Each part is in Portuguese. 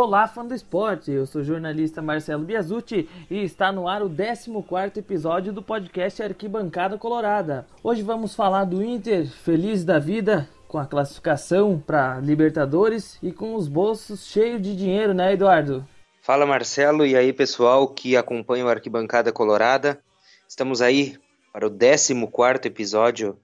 Olá, fã do esporte! Eu sou o jornalista Marcelo Biasucci e está no ar o 14 episódio do podcast Arquibancada Colorada. Hoje vamos falar do Inter, feliz da vida com a classificação para Libertadores e com os bolsos cheios de dinheiro, né, Eduardo? Fala, Marcelo, e aí, pessoal que acompanha o Arquibancada Colorada. Estamos aí para o 14 episódio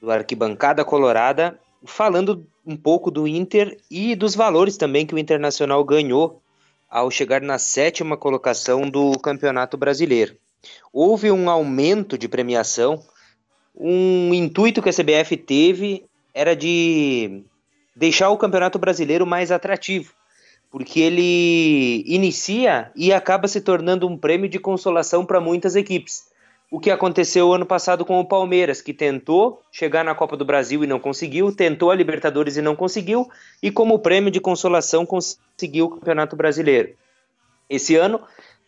do Arquibancada Colorada, falando um pouco do Inter e dos valores também que o Internacional ganhou ao chegar na sétima colocação do Campeonato Brasileiro. Houve um aumento de premiação, um intuito que a CBF teve era de deixar o Campeonato Brasileiro mais atrativo, porque ele inicia e acaba se tornando um prêmio de consolação para muitas equipes o que aconteceu ano passado com o Palmeiras, que tentou chegar na Copa do Brasil e não conseguiu, tentou a Libertadores e não conseguiu, e como prêmio de consolação conseguiu o Campeonato Brasileiro. Esse ano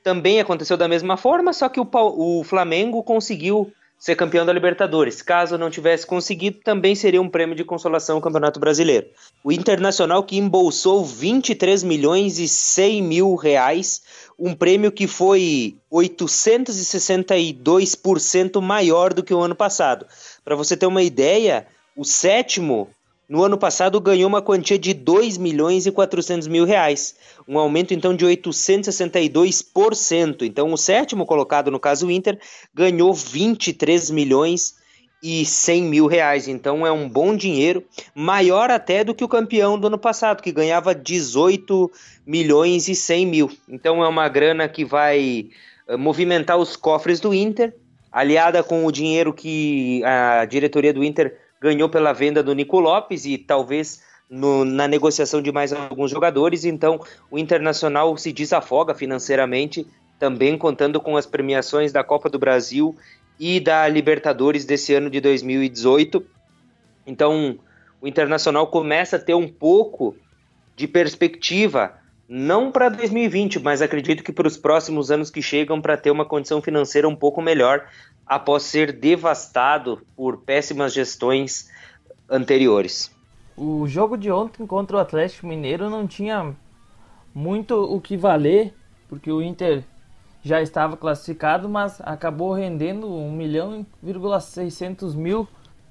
também aconteceu da mesma forma, só que o, o Flamengo conseguiu ser campeão da Libertadores. Caso não tivesse conseguido, também seria um prêmio de consolação o Campeonato Brasileiro. O Internacional que embolsou 23 milhões e 100 mil reais, um prêmio que foi 862% maior do que o ano passado. Para você ter uma ideia, o sétimo no ano passado ganhou uma quantia de 2 milhões e 400 mil reais, um aumento então de 862%. Então o sétimo colocado, no caso o Inter, ganhou 23 milhões e 100 mil reais. Então é um bom dinheiro, maior até do que o campeão do ano passado, que ganhava 18 milhões e 100 mil. Então é uma grana que vai eh, movimentar os cofres do Inter, aliada com o dinheiro que a diretoria do Inter ganhou pela venda do Nico Lopes e talvez no, na negociação de mais alguns jogadores. Então, o Internacional se desafoga financeiramente, também contando com as premiações da Copa do Brasil e da Libertadores desse ano de 2018. Então, o Internacional começa a ter um pouco de perspectiva, não para 2020, mas acredito que para os próximos anos que chegam, para ter uma condição financeira um pouco melhor, após ser devastado por péssimas gestões anteriores. O jogo de ontem contra o Atlético Mineiro não tinha muito o que valer, porque o Inter já estava classificado, mas acabou rendendo 1 milhão e 600 mil.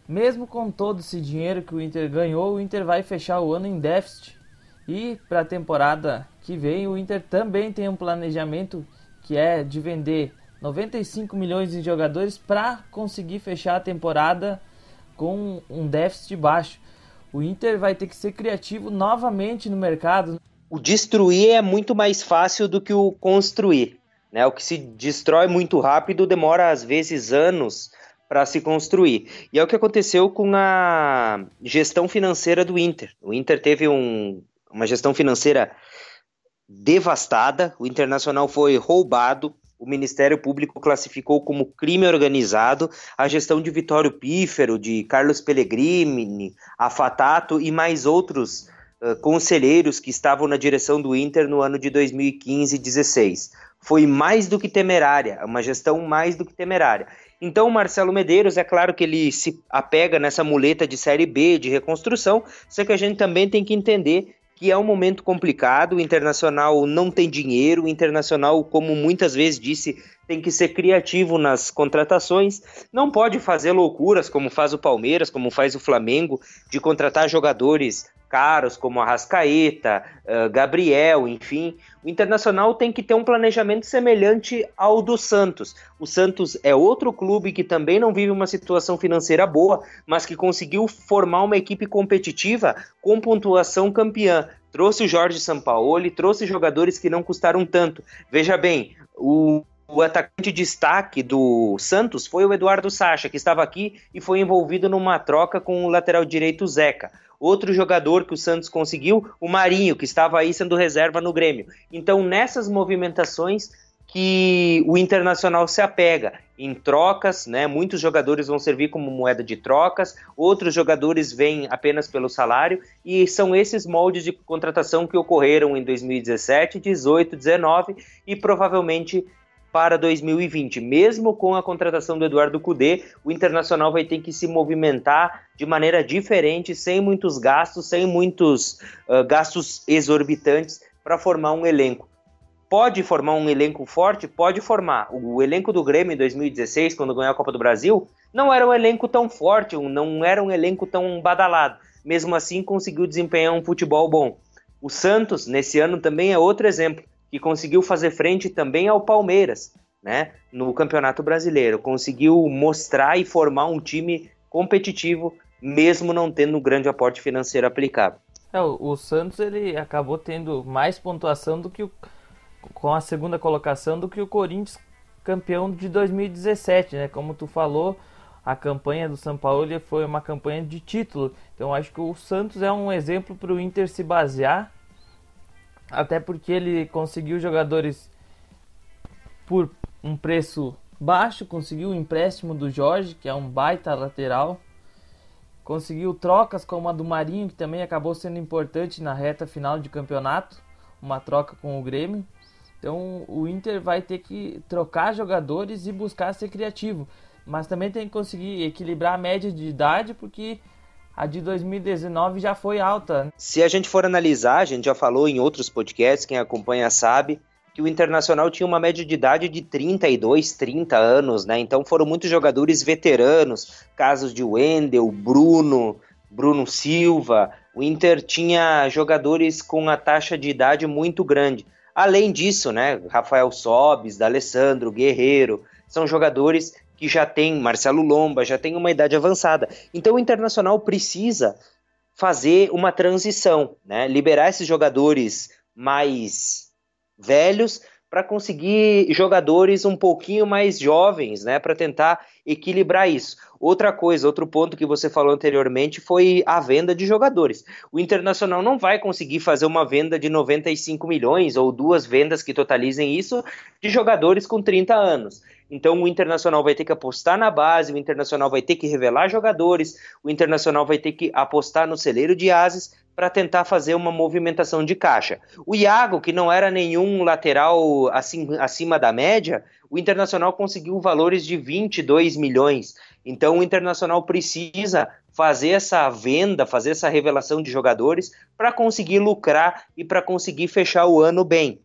Mesmo com todo esse dinheiro que o Inter ganhou, o Inter vai fechar o ano em déficit. E para a temporada que vem, o Inter também tem um planejamento que é de vender 95 milhões de jogadores para conseguir fechar a temporada com um déficit baixo. O Inter vai ter que ser criativo novamente no mercado. O destruir é muito mais fácil do que o construir. Né? O que se destrói muito rápido demora às vezes anos para se construir. E é o que aconteceu com a gestão financeira do Inter. O Inter teve um, uma gestão financeira devastada, o Internacional foi roubado, o Ministério Público classificou como crime organizado a gestão de Vitório Pífero, de Carlos Pellegrini, Afatato e mais outros uh, conselheiros que estavam na direção do Inter no ano de 2015 e 16. Foi mais do que temerária, uma gestão mais do que temerária. Então, o Marcelo Medeiros, é claro que ele se apega nessa muleta de Série B, de reconstrução, só que a gente também tem que entender que é um momento complicado, o Internacional não tem dinheiro, o Internacional, como muitas vezes disse, tem que ser criativo nas contratações, não pode fazer loucuras como faz o Palmeiras, como faz o Flamengo, de contratar jogadores caros como Arrascaeta, uh, Gabriel, enfim. O Internacional tem que ter um planejamento semelhante ao do Santos. O Santos é outro clube que também não vive uma situação financeira boa, mas que conseguiu formar uma equipe competitiva com pontuação campeã. Trouxe o Jorge Sampaoli, trouxe jogadores que não custaram tanto. Veja bem, o o atacante de destaque do Santos foi o Eduardo Sacha, que estava aqui e foi envolvido numa troca com o lateral direito Zeca. Outro jogador que o Santos conseguiu, o Marinho, que estava aí sendo reserva no Grêmio. Então, nessas movimentações que o Internacional se apega em trocas, né? Muitos jogadores vão servir como moeda de trocas, outros jogadores vêm apenas pelo salário e são esses moldes de contratação que ocorreram em 2017, 18, 19 e provavelmente para 2020. Mesmo com a contratação do Eduardo Cudê, o Internacional vai ter que se movimentar de maneira diferente, sem muitos gastos, sem muitos uh, gastos exorbitantes, para formar um elenco. Pode formar um elenco forte? Pode formar. O elenco do Grêmio em 2016, quando ganhou a Copa do Brasil, não era um elenco tão forte, não era um elenco tão badalado. Mesmo assim, conseguiu desempenhar um futebol bom. O Santos, nesse ano, também é outro exemplo, que conseguiu fazer frente também ao Palmeiras, né? No Campeonato Brasileiro. Conseguiu mostrar e formar um time competitivo, mesmo não tendo um grande aporte financeiro aplicado. É, o, Santos ele acabou tendo mais pontuação do que o, com a segunda colocação do que o Corinthians campeão de 2017, né? Como tu falou, a campanha do São Paulo foi uma campanha de título. Então acho que o Santos é um exemplo para o Inter se basear, até porque ele conseguiu jogadores por um preço baixo, conseguiu o empréstimo do Jorge, que é um baita lateral. Conseguiu trocas como a do Marinho, que também acabou sendo importante na reta final de campeonato, uma troca com o Grêmio. Então o Inter vai ter que trocar jogadores e buscar ser criativo, mas também tem que conseguir equilibrar a média de idade, porque a de 2019 já foi alta. Se a gente for analisar, a gente já falou em outros podcasts, quem acompanha sabe, que o Internacional tinha uma média de idade de 32, 30 anos, né? Então foram muitos jogadores veteranos, casos de Wendel, Bruno, Bruno Silva. O Inter tinha jogadores com a taxa de idade muito grande. Além disso, né, Rafael Sobis, D'Alessandro, Guerreiro, são jogadores que já têm, Marcelo Lomba, já tem uma idade avançada. Então o Internacional precisa fazer uma transição, né? Liberar esses jogadores mais velhos para conseguir jogadores um pouquinho mais jovens, né, para tentar equilibrar isso. Outra coisa, outro ponto que você falou anteriormente foi a venda de jogadores. O Internacional não vai conseguir fazer uma venda de 95 milhões ou duas vendas que totalizem isso de jogadores com 30 anos. Então o Internacional vai ter que apostar na base, o Internacional vai ter que revelar jogadores, o Internacional vai ter que apostar no celeiro de ases para tentar fazer uma movimentação de caixa. O Iago, que não era nenhum lateral acima da média, o Internacional conseguiu valores de 22 milhões. Então o Internacional precisa fazer essa venda, fazer essa revelação de jogadores para conseguir lucrar e para conseguir fechar o ano bem.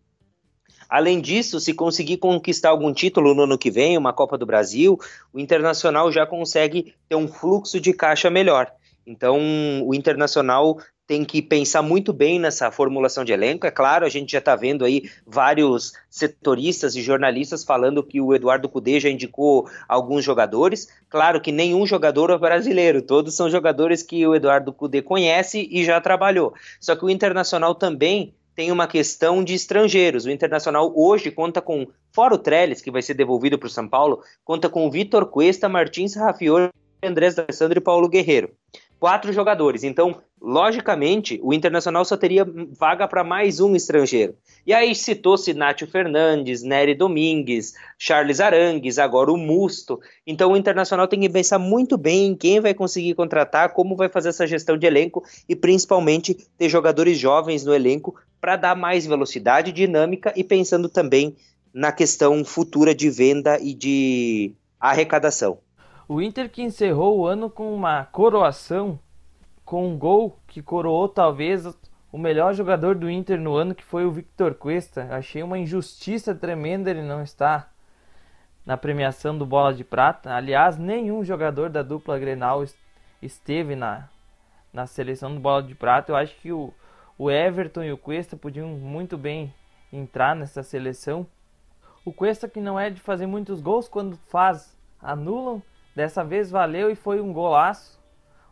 Além disso, se conseguir conquistar algum título no ano que vem, uma Copa do Brasil, o Internacional já consegue ter um fluxo de caixa melhor. Então, o Internacional tem que pensar muito bem nessa formulação de elenco. É claro, a gente já está vendo aí vários setoristas e jornalistas falando que o Eduardo Cudê já indicou alguns jogadores. Claro que nenhum jogador é brasileiro, todos são jogadores que o Eduardo Cudê conhece e já trabalhou. Só que o Internacional também tem uma questão de estrangeiros. O Internacional hoje conta com, fora o Trellis, que vai ser devolvido para o São Paulo, conta com Vitor Cuesta, Martins Rafiori, Andrés D'Alessandro e Paulo Guerreiro quatro jogadores. Então, logicamente, o Internacional só teria vaga para mais um estrangeiro. E aí citou-se Nátio Fernandes, Nery Domingues, Charles Arangues, agora o Musto. Então o Internacional tem que pensar muito bem em quem vai conseguir contratar, como vai fazer essa gestão de elenco e principalmente ter jogadores jovens no elenco para dar mais velocidade, dinâmica e pensando também na questão futura de venda e de arrecadação. O Inter que encerrou o ano com uma coroação, com um gol que coroou talvez o melhor jogador do Inter no ano, que foi o Victor Cuesta. Achei uma injustiça tremenda ele não estar na premiação do Bola de Prata. Aliás, nenhum jogador da dupla Grenal esteve na, na seleção do Bola de Prata. Eu acho que o, o Everton e o Cuesta podiam muito bem entrar nessa seleção. O Cuesta que não é de fazer muitos gols, quando faz, anulam. Dessa vez valeu e foi um golaço.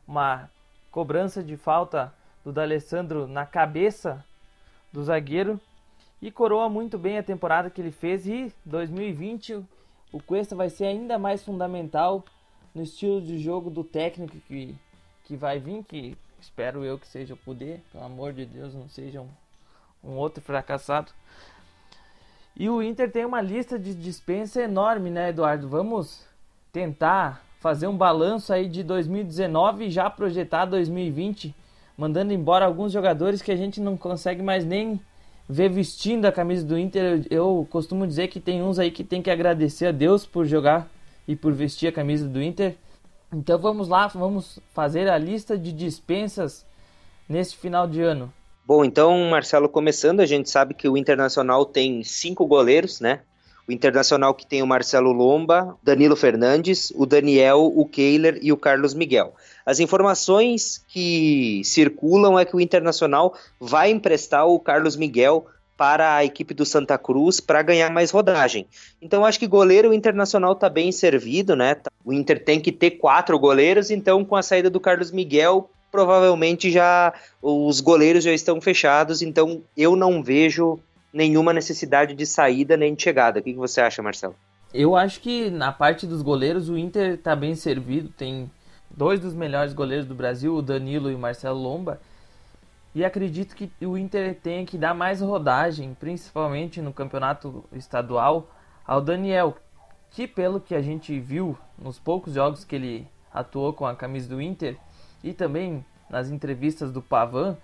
Uma cobrança de falta do D'Alessandro na cabeça do zagueiro. E coroa muito bem a temporada que ele fez. E 2020 o Cuesta vai ser ainda mais fundamental no estilo de jogo do técnico que, que vai vir, que espero eu que seja o poder, pelo amor de Deus, não seja um, um outro fracassado. E o Inter tem uma lista de dispensa enorme, né, Eduardo? Vamos tentar fazer um balanço aí de 2019 e já projetar 2020, mandando embora alguns jogadores que a gente não consegue mais nem ver vestindo a camisa do Inter. Eu, eu costumo dizer que tem uns aí que tem que agradecer a Deus por jogar e por vestir a camisa do Inter. Então vamos lá, vamos fazer a lista de dispensas neste final de ano. Bom, então, Marcelo, começando, a gente sabe que o Internacional tem cinco goleiros, né? O Internacional que tem o Marcelo Lomba, Danilo Fernandes, o Daniel, o Keiler e o Carlos Miguel. As informações que circulam é que o Internacional vai emprestar o Carlos Miguel para a equipe do Santa Cruz para ganhar mais rodagem. Então acho que goleiro internacional está bem servido, né? O Inter tem que ter quatro goleiros, então com a saída do Carlos Miguel, provavelmente já os goleiros já estão fechados, então eu não vejo nenhuma necessidade de saída nem de chegada. O que, você acha, Marcelo? Eu acho que na parte dos goleiros o Inter está bem servido, tem dois dos melhores goleiros do Brasil, o Danilo e o Marcelo Lomba. E acredito que o Inter tenha que dar mais rodagem, principalmente no campeonato estadual, ao Daniel, que pelo que a gente viu nos poucos jogos que ele atuou com a camisa do Inter e também nas entrevistas do Pavan,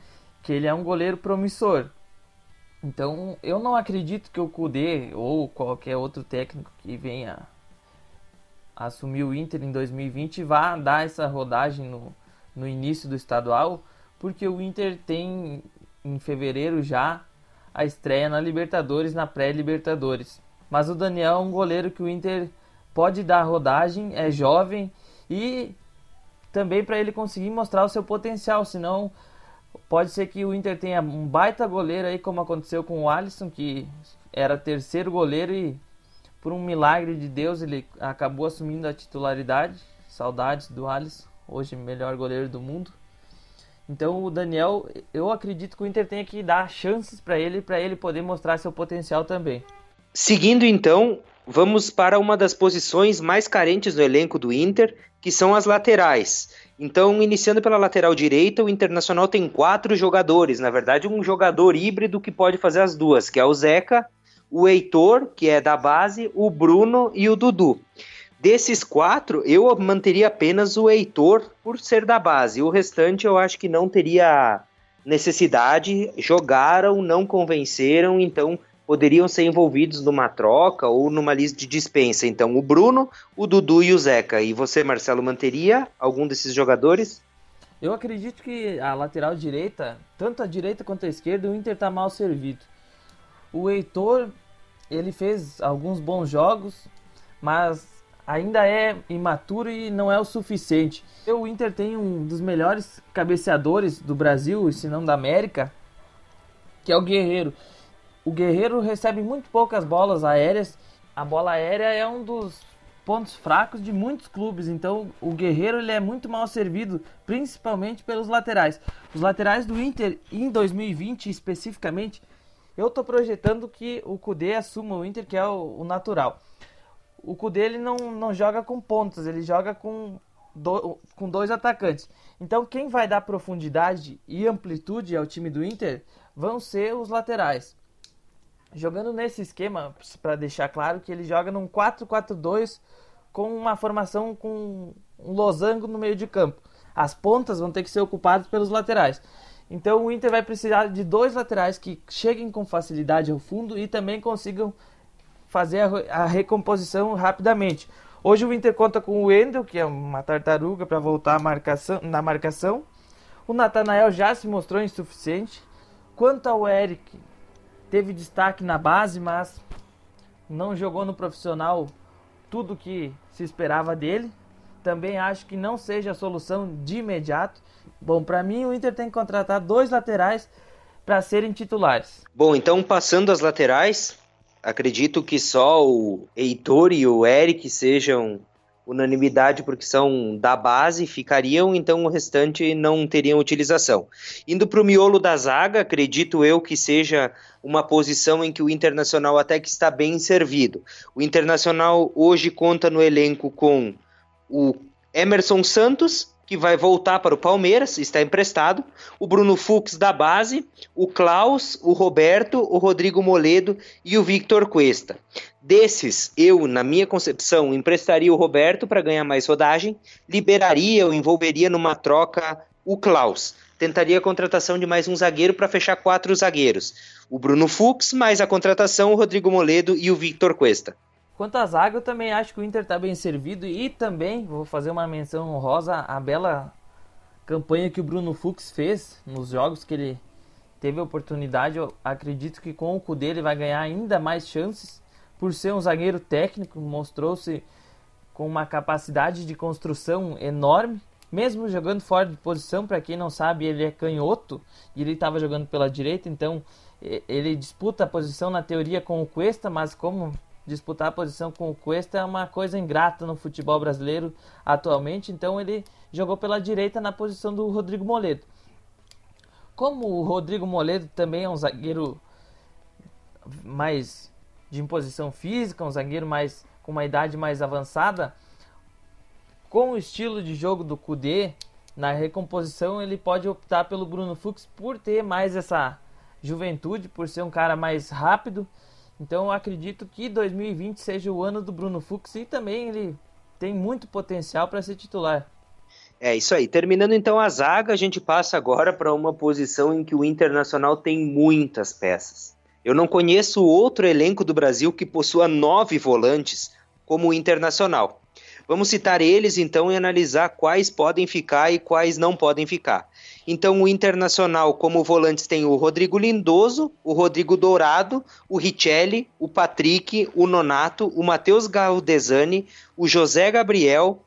que ele é um goleiro promissor. Então, eu não acredito que o Kudê ou qualquer outro técnico que venha assumir o Inter em 2020 vá dar essa rodagem no, no início do estadual, porque o Inter tem em fevereiro já a estreia na Libertadores, na pré-Libertadores. Mas o Daniel é um goleiro que o Inter pode dar rodagem, é jovem e também para ele conseguir mostrar o seu potencial, senão pode ser que o Inter tenha um baita goleiro aí, como aconteceu com o Alisson, que era terceiro goleiro e por um milagre de Deus ele acabou assumindo a titularidade. Saudades do Alisson, hoje melhor goleiro do mundo. Então o Daniel, eu acredito que o Inter tenha que dar chances para ele, para ele poder mostrar seu potencial também. Seguindo então, vamos para uma das posições mais carentes no elenco do Inter, que são as laterais. Então, iniciando pela lateral direita, o Internacional tem quatro jogadores, na verdade, um jogador híbrido que pode fazer as duas, que é o Zeca, o Heitor, que é da base, o Bruno e o Dudu. Desses quatro, eu manteria apenas o Heitor por ser da base. O restante eu acho que não teria necessidade. Jogaram, não convenceram, então poderiam ser envolvidos numa troca ou numa lista de dispensa. Então, o Bruno, o Dudu e o Zeca. E você, Marcelo, manteria algum desses jogadores? Eu acredito que a lateral direita, tanto a direita quanto a esquerda, o Inter está mal servido. O Heitor, ele fez alguns bons jogos, mas ainda é imaturo e não é o suficiente. O Inter tem um dos melhores cabeceadores do Brasil, se não da América, que é o Guerreiro. O Guerreiro recebe muito poucas bolas aéreas. A bola aérea é um dos pontos fracos de muitos clubes, então o Guerreiro ele é muito mal servido, principalmente pelos laterais. Os laterais do Inter em 2020 especificamente, eu estou projetando que o Cudê assuma o Inter, que é o, o natural o Kudê ele não, não joga com pontas, ele joga com, do, com dois atacantes. Então quem vai dar profundidade e amplitude ao time do Inter vão ser os laterais. Jogando nesse esquema, para deixar claro que ele joga num 4-4-2 com uma formação com um losango no meio de campo. As pontas vão ter que ser ocupadas pelos laterais. Então o Inter vai precisar de dois laterais que cheguem com facilidade ao fundo e também consigam fazer a, a recomposição rapidamente. Hoje o Inter conta com o Wendel, que é uma tartaruga para voltar marcação, na marcação. O Natanael já se mostrou insuficiente. Quanto ao Eric, teve destaque na base, mas não jogou no profissional tudo que se esperava dele. Também acho que não seja a solução de imediato. Bom, para mim o Inter tem que contratar dois laterais para serem titulares. Bom, então passando as laterais, acredito que só o Heitor e o Eric sejam unanimidade porque são da base, ficariam, então o restante não teriam utilização. Indo para o miolo da zaga, acredito eu que seja uma posição em que o Internacional até que está bem servido. O Internacional hoje conta no elenco com o Emerson Santos, que vai voltar para o Palmeiras, está emprestado, o Bruno Fux da base, o Klaus, o Roberto, o Rodrigo Moledo e o Victor Cuesta. Desses, eu, na minha concepção, emprestaria o Roberto para ganhar mais rodagem, liberaria ou envolveria numa troca o Klaus. Tentaria a contratação de mais um zagueiro para fechar quatro zagueiros. O Bruno Fux, mais a contratação, o Rodrigo Moledo e o Victor Cuesta. Quanto à zaga, eu também acho que o Inter está bem servido e também vou fazer uma menção honrosa à bela campanha que o Bruno Fux fez nos jogos que ele teve oportunidade. Eu acredito que com o Cudê ele vai ganhar ainda mais chances por ser um zagueiro técnico, mostrou-se com uma capacidade de construção enorme, mesmo jogando fora de posição. Para quem não sabe, ele é canhoto e ele estava jogando pela direita, então ele disputa a posição na teoria com o Cuesta, mas como disputar a posição com o Cuesta é uma coisa ingrata no futebol brasileiro atualmente, então ele jogou pela direita na posição do Rodrigo Moledo. Como o Rodrigo Moledo também é um zagueiro mais de imposição física, um zagueiro mais com uma idade mais avançada, com o estilo de jogo do Kudê, na recomposição ele pode optar pelo Bruno Fux por ter mais essa juventude, por ser um cara mais rápido. Então acredito que 2020 seja o ano do Bruno Fux e também ele tem muito potencial para ser titular. É isso aí. Terminando então a zaga, a gente passa agora para uma posição em que o Internacional tem muitas peças. Eu não conheço outro elenco do Brasil que possua nove volantes como o Internacional. Vamos citar eles então e analisar quais podem ficar e quais não podem ficar. Então, o Internacional, como volantes, tem o Rodrigo Lindoso, o Rodrigo Dourado, o Richelli, o Patrick, o Nonato, o Matheus Galdesani, o José Gabriel,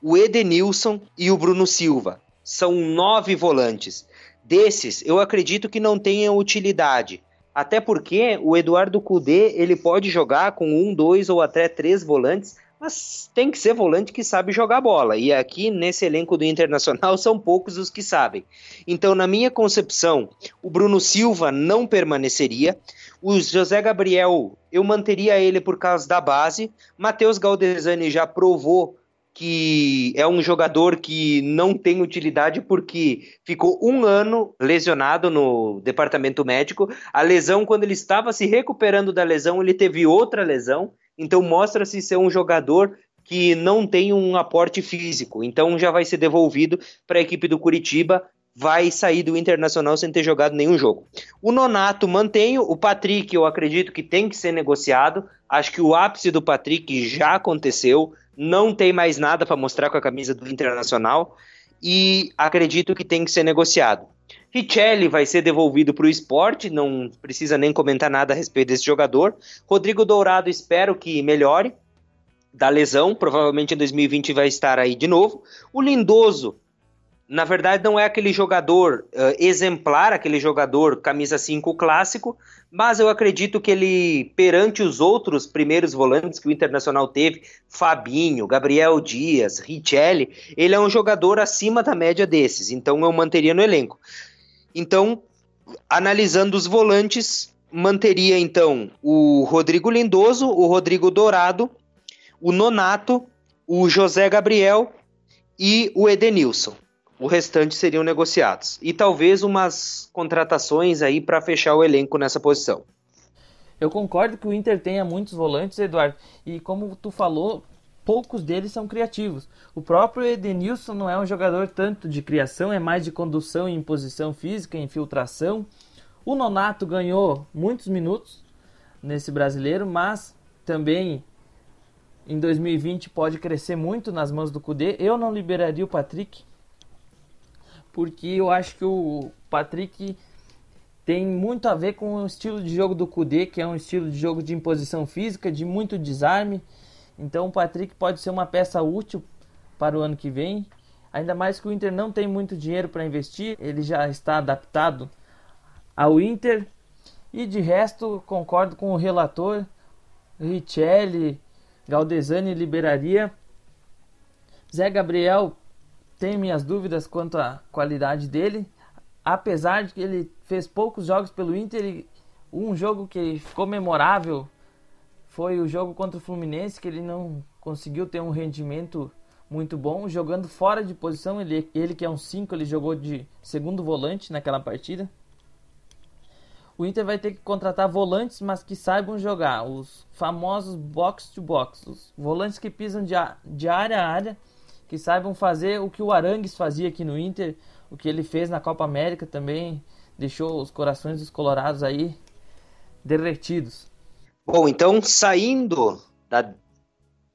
o Edenilson e o Bruno Silva. São nove volantes. Desses, eu acredito que não tenham utilidade. Até porque o Eduardo Cudê ele pode jogar com um, dois ou até três volantes, mas tem que ser volante que sabe jogar bola. E aqui nesse elenco do Internacional são poucos os que sabem. Então, na minha concepção, o Bruno Silva não permaneceria. O José Gabriel, eu manteria ele por causa da base. Matheus Galdesani já provou que é um jogador que não tem utilidade porque ficou um ano lesionado no departamento médico. A lesão, quando ele estava se recuperando da lesão, ele teve outra lesão. Então mostra-se ser um jogador que não tem um aporte físico. Então já vai ser devolvido para a equipe do Curitiba. Vai sair do Internacional sem ter jogado nenhum jogo. O Nonato mantenho. O Patrick, eu acredito que tem que ser negociado. Acho que o ápice do Patrick já aconteceu não tem mais nada para mostrar com a camisa do Internacional e acredito que tem que ser negociado. Richelli vai ser devolvido para o esporte, não precisa nem comentar nada a respeito desse jogador. Rodrigo Dourado, espero que melhore da lesão, provavelmente em 2020 vai estar aí de novo. O Lindoso, na verdade, não é aquele jogador uh, exemplar, aquele jogador camisa 5 clássico, mas eu acredito que ele, perante os outros primeiros volantes que o Internacional teve, Fabinho, Gabriel Dias, Richelli, ele é um jogador acima da média desses, então eu manteria no elenco. Então, analisando os volantes, manteria então o Rodrigo Lindoso, o Rodrigo Dourado, o Nonato, o José Gabriel e o Edenilson o restante seriam negociados. E talvez umas contratações aí para fechar o elenco nessa posição. Eu concordo que o Inter tenha muitos volantes, Eduardo, e como tu falou, poucos deles são criativos. O próprio Edenilson não é um jogador tanto de criação, é mais de condução em posição física, infiltração. O Nonato ganhou muitos minutos nesse brasileiro, mas também em 2020 pode crescer muito nas mãos do Cudê. Eu não liberaria o Patrick, porque eu acho que o Patrick tem muito a ver com o estilo de jogo do Kudê, que é um estilo de jogo de imposição física, de muito desarme. Então o Patrick pode ser uma peça útil para o ano que vem. Ainda mais que o Inter não tem muito dinheiro para investir, ele já está adaptado ao Inter. E de resto, concordo com o relator, Richelli, Galdesani liberaria. Zé Gabriel tenho minhas dúvidas quanto à qualidade dele, apesar de que ele fez poucos jogos pelo Inter. Um jogo que ficou memorável foi o jogo contra o Fluminense, que ele não conseguiu ter um rendimento muito bom, jogando fora de posição. Ele, ele que é um 5, ele jogou de segundo volante naquela partida. O Inter vai ter que contratar volantes, mas que saibam jogar. Os famosos box to box. Os volantes que pisam de, de área a área que saibam fazer o que o Arangues fazia aqui no Inter, o que ele fez na Copa América também, deixou os corações dos colorados aí derretidos. Bom, então saindo da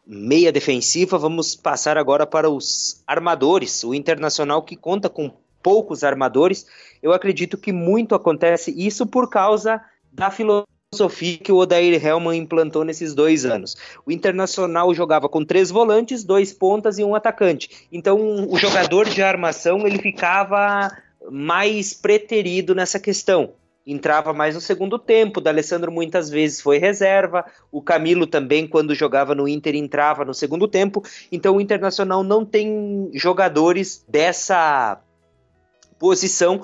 meia defensiva, vamos passar agora para os armadores. O Internacional que conta com poucos armadores. Eu acredito que muito acontece isso por causa da filosofia que o Odair Helman implantou nesses dois anos. O Internacional jogava com três volantes, dois pontas e um atacante. Então o jogador de armação ele ficava mais preterido nessa questão entrava mais no segundo tempo. O D'Alessandro muitas vezes foi reserva. O Camilo também, quando jogava no Inter, entrava no segundo tempo. Então o Internacional não tem jogadores dessa posição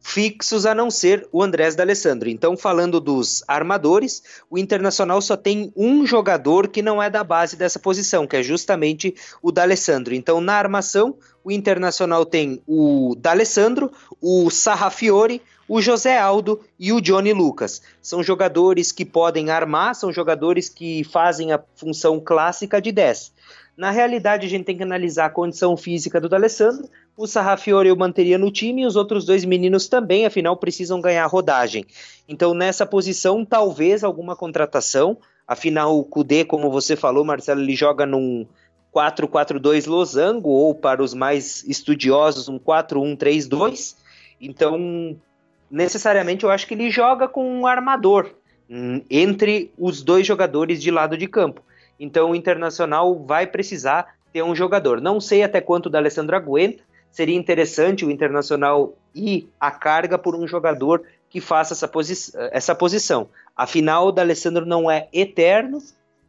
fixos a não ser o Andrés D'Alessandro. Então, falando dos armadores, o Internacional só tem um jogador que não é da base dessa posição, que é justamente o D'Alessandro. Então, na armação, o Internacional tem o D'Alessandro, o Sarrafiore, o José Aldo e o Johnny Lucas. São jogadores que podem armar, são jogadores que fazem a função clássica de 10. Na realidade, a gente tem que analisar a condição física do D'Alessandro. O Sarrafiore eu manteria no time e os outros dois meninos também, afinal precisam ganhar rodagem. Então, nessa posição, talvez alguma contratação. Afinal, o Kudê, como você falou, Marcelo, ele joga num 4-4-2 losango, ou para os mais estudiosos, um 4-1-3-2. Então, necessariamente eu acho que ele joga com um armador hum, entre os dois jogadores de lado de campo. Então o Internacional vai precisar ter um jogador. Não sei até quanto o Alessandro aguenta. Seria interessante o Internacional ir à carga por um jogador que faça essa, posi essa posição. Afinal, o Alessandro não é eterno,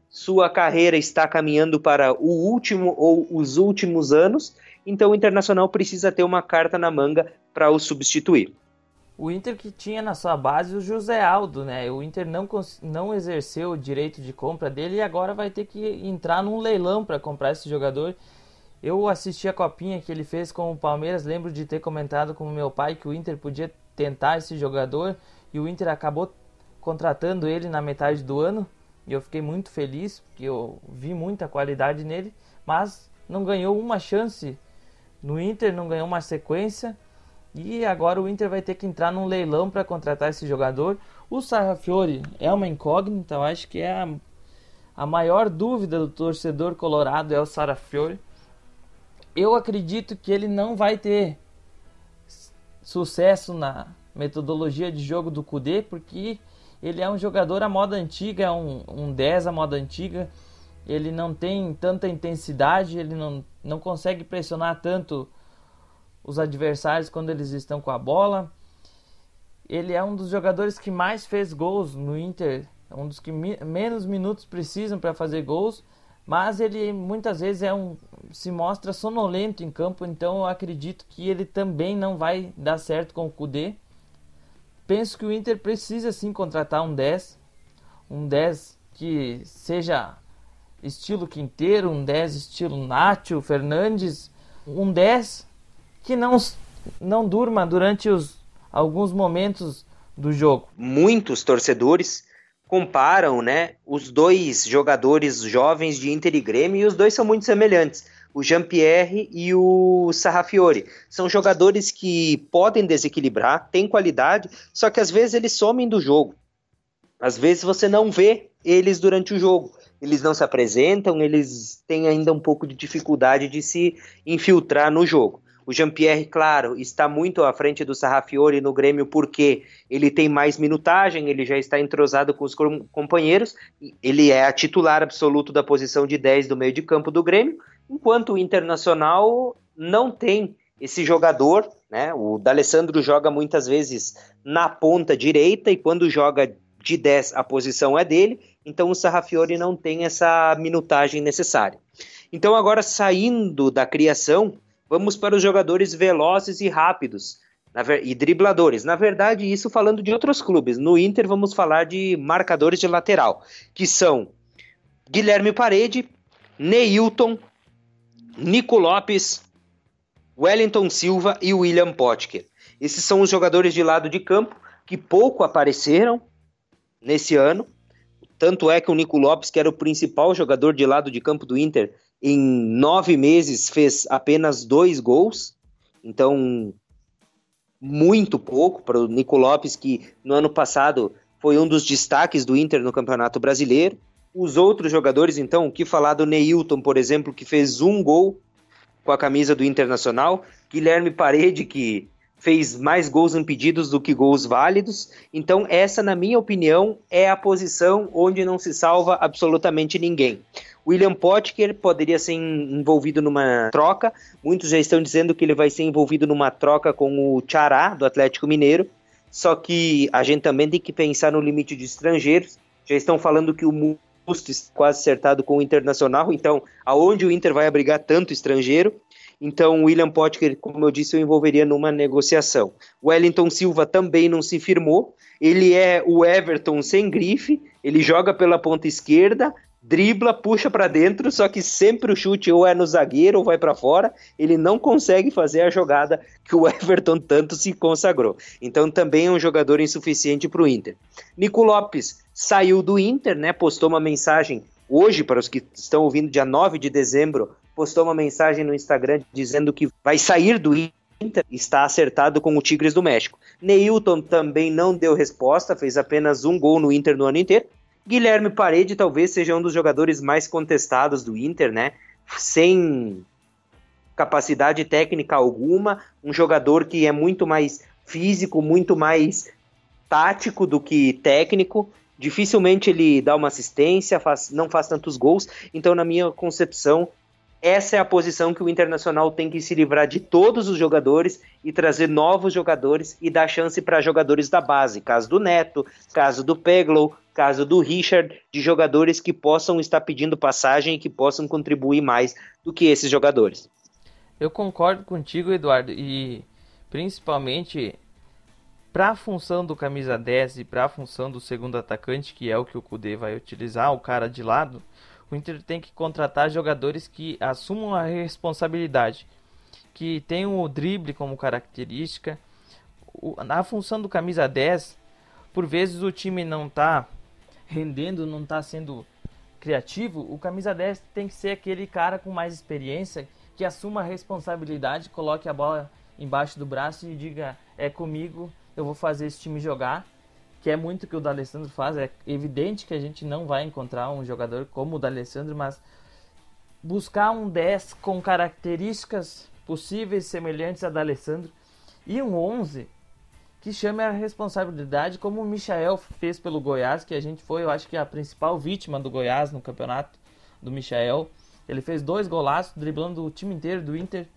sua carreira está caminhando para o último ou os últimos anos, então o Internacional precisa ter uma carta na manga para o substituir o Inter que tinha na sua base o José Aldo, né? O Inter não, não exerceu o direito de compra dele e agora vai ter que entrar num leilão para comprar esse jogador. Eu assisti a copinha que ele fez com o Palmeiras, lembro de ter comentado com meu pai que o Inter podia tentar esse jogador e o Inter acabou contratando ele na metade do ano. E eu fiquei muito feliz, porque eu vi muita qualidade nele, mas não ganhou uma chance no Inter, não ganhou uma sequência. E agora o Inter vai ter que entrar num leilão para contratar esse jogador. O Sarrafiore é uma incógnita, eu acho que é a, a maior dúvida do torcedor colorado é o Sarrafiore. Eu acredito que ele não vai ter sucesso na metodologia de jogo do Kudê, porque ele é um jogador à moda antiga, é um, um 10 à moda antiga. Ele não tem tanta intensidade, ele não, não consegue pressionar tanto os adversários quando eles estão com a bola. Ele é um dos jogadores que mais fez gols no Inter, é um dos que mi menos minutos precisam para fazer gols, mas ele muitas vezes é um se mostra sonolento em campo, então eu acredito que ele também não vai dar certo com o Kudê. Penso que o Inter precisa sim contratar um 10, um 10 que seja estilo Quinteiro, um 10 estilo Nacho, Fernandes, um 10 que não, não durma durante os, alguns momentos do jogo. Muitos torcedores comparam né, os dois jogadores jovens de Inter e Grêmio e os dois são muito semelhantes. O Jean-Pierre e o Sarrafiore. São jogadores que podem desequilibrar, têm qualidade, só que às vezes eles somem do jogo. Às vezes você não vê eles durante o jogo. Eles não se apresentam, eles têm ainda um pouco de dificuldade de se infiltrar no jogo. O Jean-Pierre, claro, está muito à frente do Sarrafiore no Grêmio porque ele tem mais minutagem, ele já está entrosado com os companheiros, ele é a titular absoluto da posição de 10 do meio de campo do Grêmio, enquanto o Internacional não tem esse jogador, né? O D'Alessandro joga muitas vezes na ponta direita e quando joga de 10 a posição é dele, então o Sarrafiore não tem essa minutagem necessária. Então agora saindo da criação, Vamos para os jogadores velozes e rápidos e dribladores. Na verdade, isso falando de outros clubes. No Inter, vamos falar de marcadores de lateral, que são Guilherme Parede, Neilton, Nico Lopes, Wellington Silva e William Potker. Esses são os jogadores de lado de campo que pouco apareceram nesse ano. Tanto é que o Nico Lopes, que era o principal jogador de lado de campo do Inter, em nove meses fez apenas dois gols, então muito pouco para o Nico Lopes, que no ano passado foi um dos destaques do Inter no Campeonato Brasileiro. Os outros jogadores, então, o que falar do Neilton, por exemplo, que fez um gol com a camisa do Internacional. Guilherme Parede, que fez mais gols impedidos do que gols válidos. Então, essa, na minha opinião, é a posição onde não se salva absolutamente ninguém. William Potker poderia ser envolvido numa troca. Muitos já estão dizendo que ele vai ser envolvido numa troca com o Chará, do Atlético Mineiro. Só que a gente também tem que pensar no limite de estrangeiros. Já estão falando que o Musto está quase acertado com o Internacional. Então, aonde o Inter vai abrigar tanto estrangeiro? Então, William Potker, como eu disse, eu envolveria numa negociação. Wellington Silva também não se firmou. Ele é o Everton sem grife. Ele joga pela ponta esquerda, dribla, puxa para dentro, só que sempre o chute ou é no zagueiro ou vai para fora. Ele não consegue fazer a jogada que o Everton tanto se consagrou. Então, também é um jogador insuficiente para o Inter. Nico Lopes saiu do Inter, né? Postou uma mensagem hoje, para os que estão ouvindo, dia 9 de dezembro, postou uma mensagem no Instagram dizendo que vai sair do Inter, está acertado com o Tigres do México. Neilton também não deu resposta, fez apenas um gol no Inter no ano inteiro. Guilherme Parede talvez seja um dos jogadores mais contestados do Inter, né? Sem capacidade técnica alguma, um jogador que é muito mais físico, muito mais tático do que técnico. Dificilmente ele dá uma assistência, faz, não faz tantos gols. Então, na minha concepção, essa é a posição que o Internacional tem que se livrar de todos os jogadores e trazer novos jogadores e dar chance para jogadores da base. Caso do Neto, caso do Peglow, caso do Richard, de jogadores que possam estar pedindo passagem e que possam contribuir mais do que esses jogadores. Eu concordo contigo, Eduardo, e principalmente para a função do camisa 10 e para a função do segundo atacante, que é o que o Kudê vai utilizar, o cara de lado o Inter tem que contratar jogadores que assumam a responsabilidade, que tenham o drible como característica. na função do camisa 10, por vezes o time não está rendendo, não está sendo criativo, o camisa 10 tem que ser aquele cara com mais experiência que assuma a responsabilidade, coloque a bola embaixo do braço e diga: é comigo, eu vou fazer esse time jogar que é muito o que o D'Alessandro faz. É evidente que a gente não vai encontrar um jogador como o D'Alessandro, mas buscar um 10 com características possíveis semelhantes a D'Alessandro e um 11 que chame a responsabilidade como o Michael fez pelo Goiás, que a gente foi, eu acho que a principal vítima do Goiás no campeonato do Michael. Ele fez dois golaços, driblando o time inteiro do Inter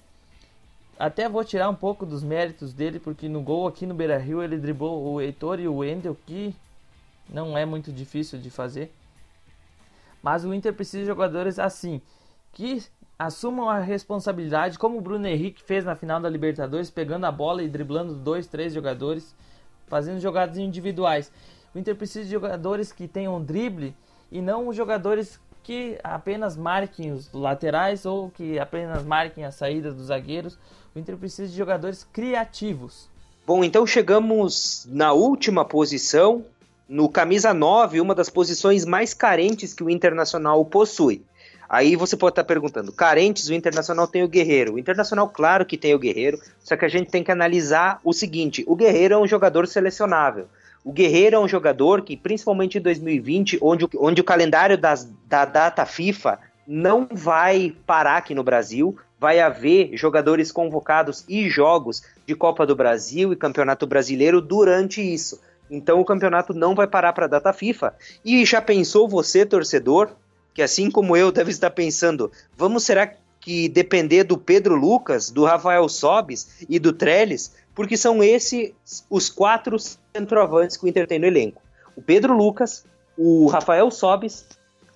até vou tirar um pouco dos méritos dele, porque no gol aqui no Beira Rio ele driblou o Heitor e o Wendel, que não é muito difícil de fazer. Mas o Inter precisa de jogadores assim, que assumam a responsabilidade, como o Bruno Henrique fez na final da Libertadores, pegando a bola e driblando dois, três jogadores, fazendo jogadas individuais. O Inter precisa de jogadores que tenham drible e não jogadores que apenas marquem os laterais ou que apenas marquem a saída dos zagueiros. O Inter precisa de jogadores criativos. Bom, então chegamos na última posição, no camisa 9, uma das posições mais carentes que o Internacional possui. Aí você pode estar perguntando, carentes, o Internacional tem o Guerreiro. O Internacional, claro que tem o Guerreiro, só que a gente tem que analisar o seguinte: o Guerreiro é um jogador selecionável. O Guerreiro é um jogador que, principalmente em 2020, onde, onde o calendário das, da data FIFA não vai parar aqui no Brasil, vai haver jogadores convocados e jogos de Copa do Brasil e Campeonato Brasileiro durante isso. Então o campeonato não vai parar para a data FIFA. E já pensou você, torcedor, que assim como eu deve estar pensando, vamos será que depender do Pedro Lucas, do Rafael Sobis e do Trellis porque são esses os quatro centroavantes que o Inter tem no elenco. O Pedro Lucas, o Rafael Sobis,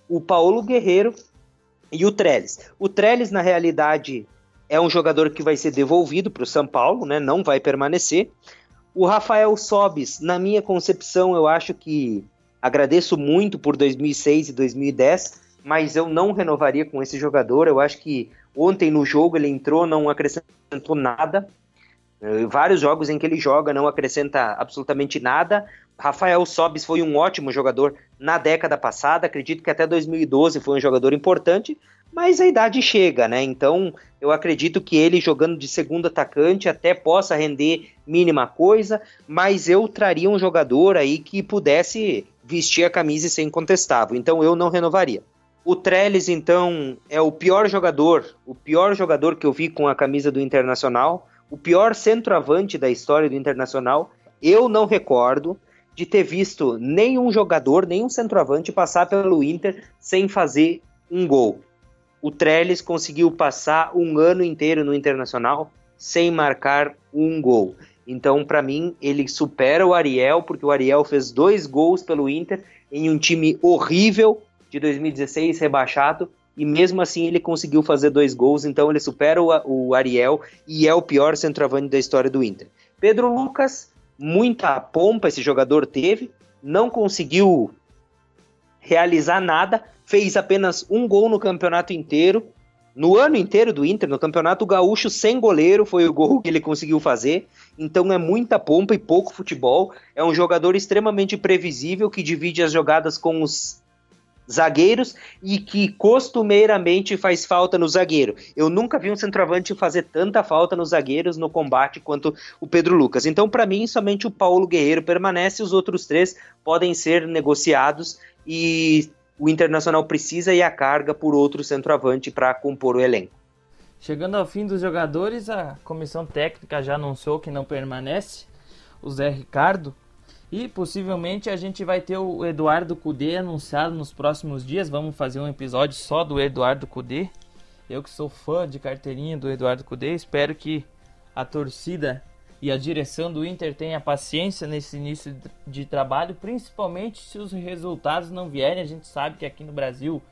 o Paulo Guerreiro e o Trellis. O Trellis, na realidade, é um jogador que vai ser devolvido para o São Paulo, né? não vai permanecer. O Rafael Sobis, na minha concepção, eu acho que agradeço muito por 2006 e 2010, mas eu não renovaria com esse jogador. Eu acho que ontem no jogo ele entrou, não acrescentou nada. Eh, vários jogos em que ele joga não acrescenta absolutamente nada. Rafael Sobis foi um ótimo jogador na década passada, acredito que até 2012 foi um jogador importante, mas a idade chega, né? Então eu acredito que ele jogando de segundo atacante até possa render mínima coisa, mas eu traria um jogador aí que pudesse vestir a camisa e ser incontestável. Então eu não renovaria. O Trellis, então, é o pior jogador, o pior jogador que eu vi com a camisa do Internacional, o pior centroavante da história do Internacional. Eu não recordo de ter visto nenhum jogador, nenhum centroavante passar pelo Inter sem fazer um gol. O Trellis conseguiu passar um ano inteiro no Internacional sem marcar um gol. Então, para mim, ele supera o Ariel, porque o Ariel fez dois gols pelo Inter em um time horrível de 2016 rebaixado e mesmo assim ele conseguiu fazer dois gols, então ele supera o, o Ariel e é o pior centroavante da história do Inter. Pedro Lucas, muita pompa esse jogador teve, não conseguiu realizar nada, fez apenas um gol no campeonato inteiro, no ano inteiro do Inter, no Campeonato Gaúcho, sem goleiro, foi o gol que ele conseguiu fazer. Então é muita pompa e pouco futebol. É um jogador extremamente previsível que divide as jogadas com os zagueiros e que costumeiramente faz falta no zagueiro. Eu nunca vi um centroavante fazer tanta falta nos zagueiros no combate quanto o Pedro Lucas. Então, para mim, somente o Paulo Guerreiro permanece, os outros três podem ser negociados e o Internacional precisa ir a carga por outro centroavante para compor o elenco. Chegando ao fim dos jogadores, a comissão técnica já anunciou que não permanece o Zé Ricardo e possivelmente a gente vai ter o Eduardo Cudê anunciado nos próximos dias. Vamos fazer um episódio só do Eduardo Cudê. Eu que sou fã de carteirinha do Eduardo Cudê, espero que a torcida e a direção do Inter tenha paciência nesse início de trabalho, principalmente se os resultados não vierem. A gente sabe que aqui no Brasil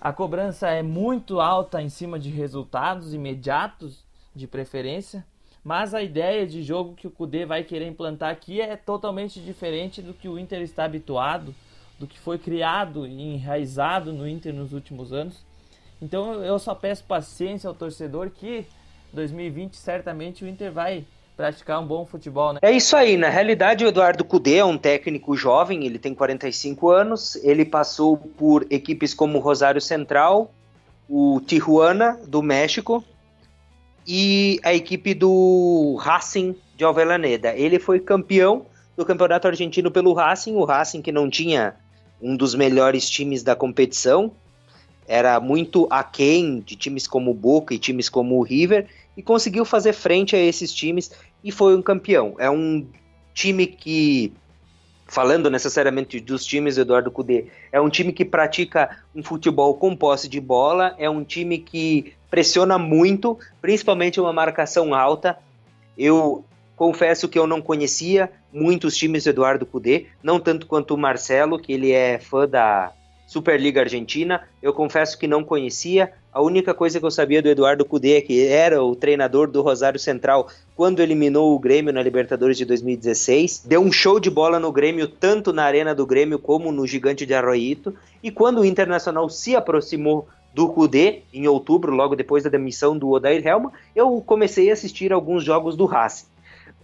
a cobrança é muito alta em cima de resultados imediatos, de preferência. Mas a ideia de jogo que o Kudê vai querer implantar aqui é totalmente diferente do que o Inter está habituado, do que foi criado e enraizado no Inter nos últimos anos. Então eu só peço paciência ao torcedor que 2020 certamente o Inter vai praticar um bom futebol, né? É isso aí, na realidade o Eduardo Cudê é um técnico jovem, ele tem 45 anos, ele passou por equipes como Rosário Central, o Tijuana do México, e a equipe do Racing de Alvelaneda. Ele foi campeão do Campeonato Argentino pelo Racing, o Racing que não tinha um dos melhores times da competição, era muito aquém de times como o Boca e times como o River, e conseguiu fazer frente a esses times e foi um campeão. É um time que, falando necessariamente dos times do Eduardo Cudê, é um time que pratica um futebol com posse de bola, é um time que pressiona muito, principalmente uma marcação alta. Eu confesso que eu não conhecia muitos times do Eduardo Cudê, não tanto quanto o Marcelo, que ele é fã da Superliga Argentina. Eu confesso que não conhecia. A única coisa que eu sabia do Eduardo Cudê é que era o treinador do Rosário Central quando eliminou o Grêmio na Libertadores de 2016. Deu um show de bola no Grêmio, tanto na Arena do Grêmio como no Gigante de Arroito. E quando o Internacional se aproximou do Kudê, em outubro, logo depois da demissão do Odair Helma, eu comecei a assistir alguns jogos do Racing.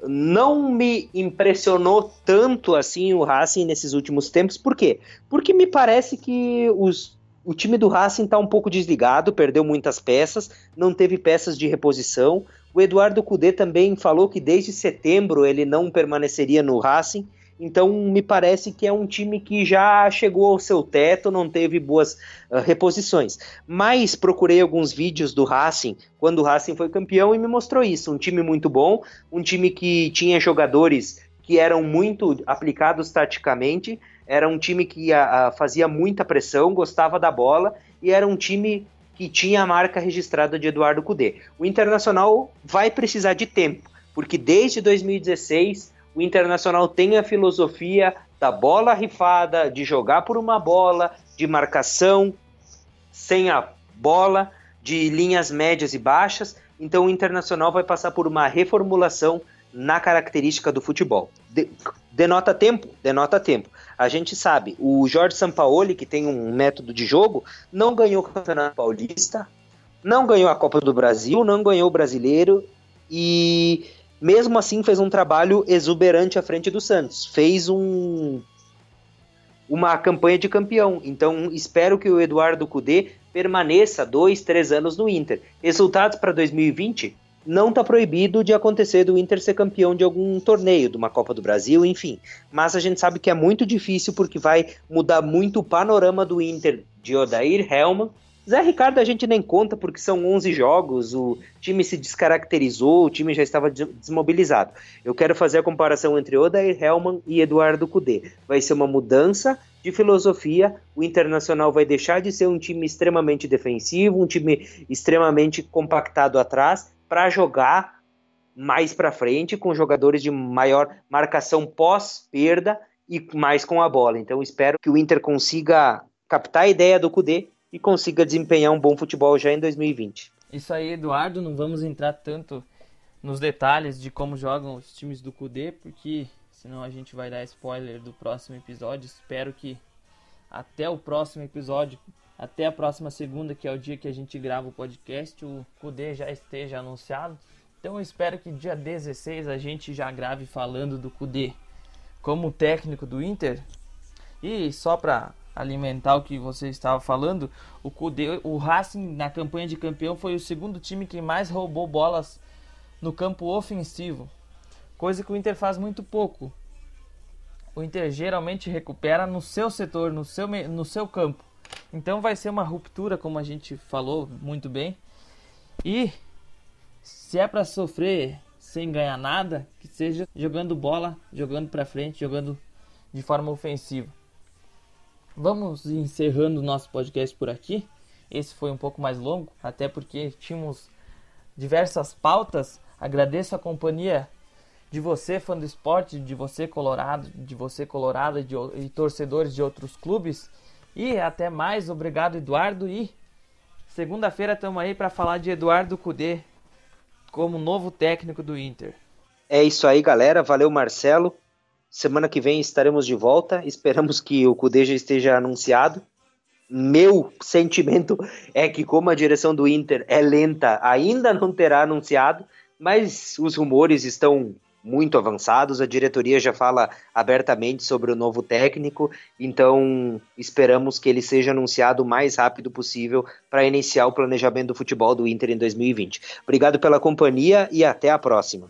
Não me impressionou tanto assim o Racing nesses últimos tempos, por quê? Porque me parece que os, o time do Racing está um pouco desligado, perdeu muitas peças, não teve peças de reposição. O Eduardo Cudê também falou que desde setembro ele não permaneceria no Racing. Então, me parece que é um time que já chegou ao seu teto, não teve boas uh, reposições. Mas procurei alguns vídeos do Racing, quando o Racing foi campeão, e me mostrou isso. Um time muito bom, um time que tinha jogadores que eram muito aplicados taticamente, era um time que uh, fazia muita pressão, gostava da bola, e era um time que tinha a marca registrada de Eduardo Cudê. O Internacional vai precisar de tempo, porque desde 2016 o Internacional tem a filosofia da bola rifada, de jogar por uma bola, de marcação sem a bola, de linhas médias e baixas. Então o Internacional vai passar por uma reformulação na característica do futebol. De, denota tempo? Denota tempo. A gente sabe, o Jorge Sampaoli, que tem um método de jogo, não ganhou o Campeonato Paulista, não ganhou a Copa do Brasil, não ganhou o Brasileiro e mesmo assim fez um trabalho exuberante à frente do Santos. Fez um uma campanha de campeão. Então espero que o Eduardo Cudê permaneça dois, três anos no Inter. Resultados para 2020 não está proibido de acontecer do Inter ser campeão de algum torneio, de uma Copa do Brasil, enfim. Mas a gente sabe que é muito difícil porque vai mudar muito o panorama do Inter de Odair Helman. Zé Ricardo a gente nem conta porque são 11 jogos, o time se descaracterizou, o time já estava desmobilizado. Eu quero fazer a comparação entre Odair Helman e Eduardo Cudê. Vai ser uma mudança de filosofia, o Internacional vai deixar de ser um time extremamente defensivo, um time extremamente compactado atrás, para jogar mais para frente com jogadores de maior marcação pós-perda e mais com a bola. Então espero que o Inter consiga captar a ideia do Cudê e consiga desempenhar um bom futebol já em 2020. Isso aí, Eduardo, não vamos entrar tanto nos detalhes de como jogam os times do Cudê, porque senão a gente vai dar spoiler do próximo episódio. Espero que até o próximo episódio, até a próxima segunda, que é o dia que a gente grava o podcast, o Cudê já esteja anunciado. Então eu espero que dia 16 a gente já grave falando do Cudê como técnico do Inter. E só para alimentar o que você estava falando, o, Cudê, o Racing na campanha de campeão foi o segundo time que mais roubou bolas no campo ofensivo, coisa que o Inter faz muito pouco. O Inter geralmente recupera no seu setor, no seu, no seu campo. Então vai ser uma ruptura, como a gente falou muito bem. E se é para sofrer sem ganhar nada, que seja jogando bola, jogando para frente, jogando de forma ofensiva. Vamos encerrando o nosso podcast por aqui. Esse foi um pouco mais longo, até porque tínhamos diversas pautas. Agradeço a companhia de você, fã do esporte, de você, colorado, de você, colorada e torcedores de outros clubes. E até mais. Obrigado, Eduardo. E segunda-feira estamos aí para falar de Eduardo Cudê como novo técnico do Inter. É isso aí, galera. Valeu, Marcelo. Semana que vem estaremos de volta. Esperamos que o Cudê já esteja anunciado. Meu sentimento é que, como a direção do Inter é lenta, ainda não terá anunciado, mas os rumores estão muito avançados. A diretoria já fala abertamente sobre o novo técnico, então esperamos que ele seja anunciado o mais rápido possível para iniciar o planejamento do futebol do Inter em 2020. Obrigado pela companhia e até a próxima.